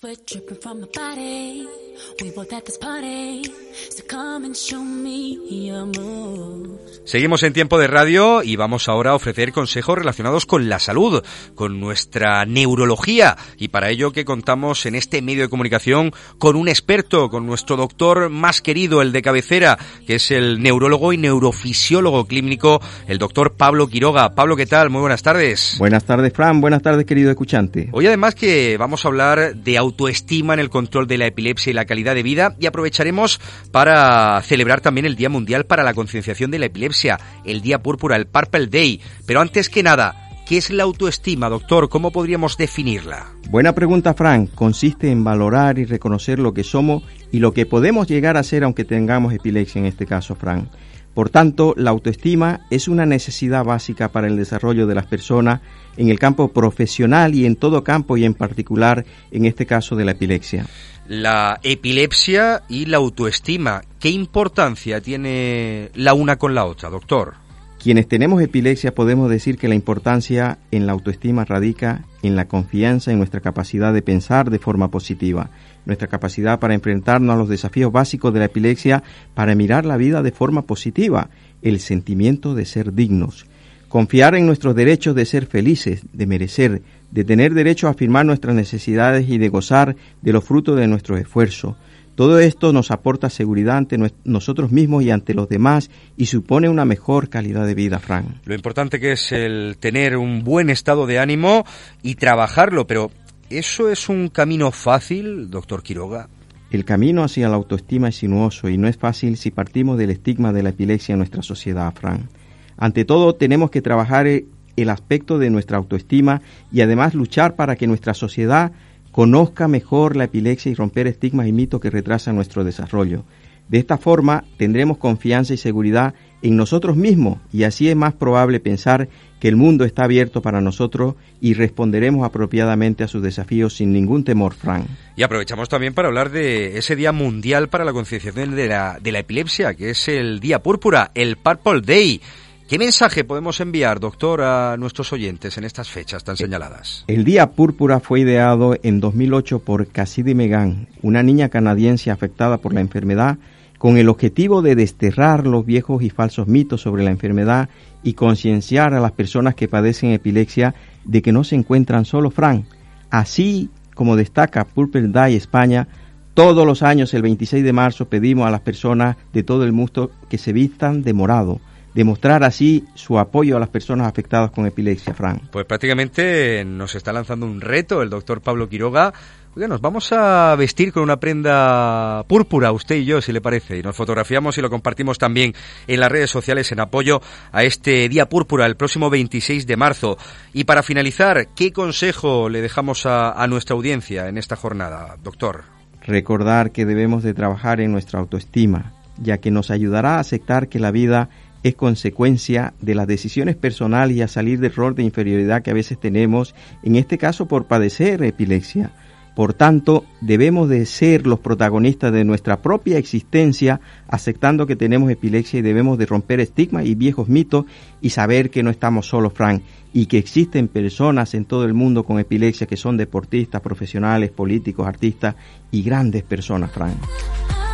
Sweat dripping from my body. We both at this party. So come and show me your moves. Seguimos en tiempo de radio y vamos ahora a ofrecer consejos relacionados con la salud, con nuestra neurología y para ello que contamos en este medio de comunicación con un experto, con nuestro doctor más querido, el de cabecera, que es el neurólogo y neurofisiólogo clínico, el doctor Pablo Quiroga. Pablo, ¿qué tal? Muy buenas tardes. Buenas tardes, Fran. Buenas tardes, querido escuchante. Hoy además que vamos a hablar de autoestima en el control de la epilepsia y la calidad de vida y aprovecharemos para celebrar también el Día Mundial para la Concienciación de la Epilepsia, el Día Púrpura, el Purple Day. Pero antes que nada, ¿qué es la autoestima, doctor? ¿Cómo podríamos definirla? Buena pregunta, Fran. Consiste en valorar y reconocer lo que somos y lo que podemos llegar a ser aunque tengamos epilepsia en este caso, Fran. Por tanto, la autoestima es una necesidad básica para el desarrollo de las personas en el campo profesional y en todo campo y en particular en este caso de la epilepsia. La epilepsia y la autoestima, ¿qué importancia tiene la una con la otra, doctor? Quienes tenemos epilepsia podemos decir que la importancia en la autoestima radica en la confianza en nuestra capacidad de pensar de forma positiva, nuestra capacidad para enfrentarnos a los desafíos básicos de la epilepsia, para mirar la vida de forma positiva, el sentimiento de ser dignos, confiar en nuestros derechos de ser felices, de merecer, de tener derecho a afirmar nuestras necesidades y de gozar de los frutos de nuestro esfuerzo. Todo esto nos aporta seguridad ante nosotros mismos y ante los demás y supone una mejor calidad de vida, Frank. Lo importante que es el tener un buen estado de ánimo y trabajarlo, pero ¿eso es un camino fácil, doctor Quiroga? El camino hacia la autoestima es sinuoso y no es fácil si partimos del estigma de la epilepsia en nuestra sociedad, Frank. Ante todo, tenemos que trabajar el aspecto de nuestra autoestima y además luchar para que nuestra sociedad conozca mejor la epilepsia y romper estigmas y mitos que retrasan nuestro desarrollo. De esta forma tendremos confianza y seguridad en nosotros mismos y así es más probable pensar que el mundo está abierto para nosotros y responderemos apropiadamente a sus desafíos sin ningún temor, Frank. Y aprovechamos también para hablar de ese Día Mundial para la Concienciación de la, de la Epilepsia, que es el Día Púrpura, el Purple Day. ¿Qué mensaje podemos enviar, doctor, a nuestros oyentes en estas fechas tan señaladas? El Día Púrpura fue ideado en 2008 por Cassidy Megan, una niña canadiense afectada por la enfermedad, con el objetivo de desterrar los viejos y falsos mitos sobre la enfermedad y concienciar a las personas que padecen epilepsia de que no se encuentran solo Frank. Así como destaca Purple Day España, todos los años, el 26 de marzo, pedimos a las personas de todo el mundo que se vistan de morado demostrar así su apoyo a las personas afectadas con epilepsia, Fran. Pues prácticamente nos está lanzando un reto el doctor Pablo Quiroga. Oiga, nos vamos a vestir con una prenda púrpura, usted y yo, si le parece, y nos fotografiamos y lo compartimos también en las redes sociales en apoyo a este Día Púrpura el próximo 26 de marzo. Y para finalizar, ¿qué consejo le dejamos a, a nuestra audiencia en esta jornada, doctor? Recordar que debemos de trabajar en nuestra autoestima, ya que nos ayudará a aceptar que la vida es consecuencia de las decisiones personales y a salir del rol de inferioridad que a veces tenemos, en este caso por padecer epilepsia. Por tanto, debemos de ser los protagonistas de nuestra propia existencia, aceptando que tenemos epilepsia y debemos de romper estigmas y viejos mitos y saber que no estamos solos, Frank, y que existen personas en todo el mundo con epilepsia que son deportistas, profesionales, políticos, artistas y grandes personas, Frank.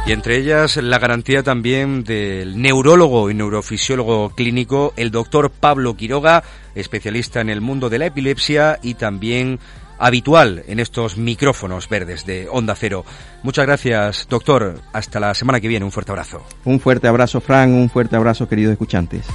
Y entre ellas la garantía también del neurólogo y neurofisiólogo clínico, el doctor Pablo Quiroga, especialista en el mundo de la epilepsia y también habitual en estos micrófonos verdes de Onda Cero. Muchas gracias, doctor. Hasta la semana que viene. Un fuerte abrazo. Un fuerte abrazo, Fran. Un fuerte abrazo, queridos escuchantes.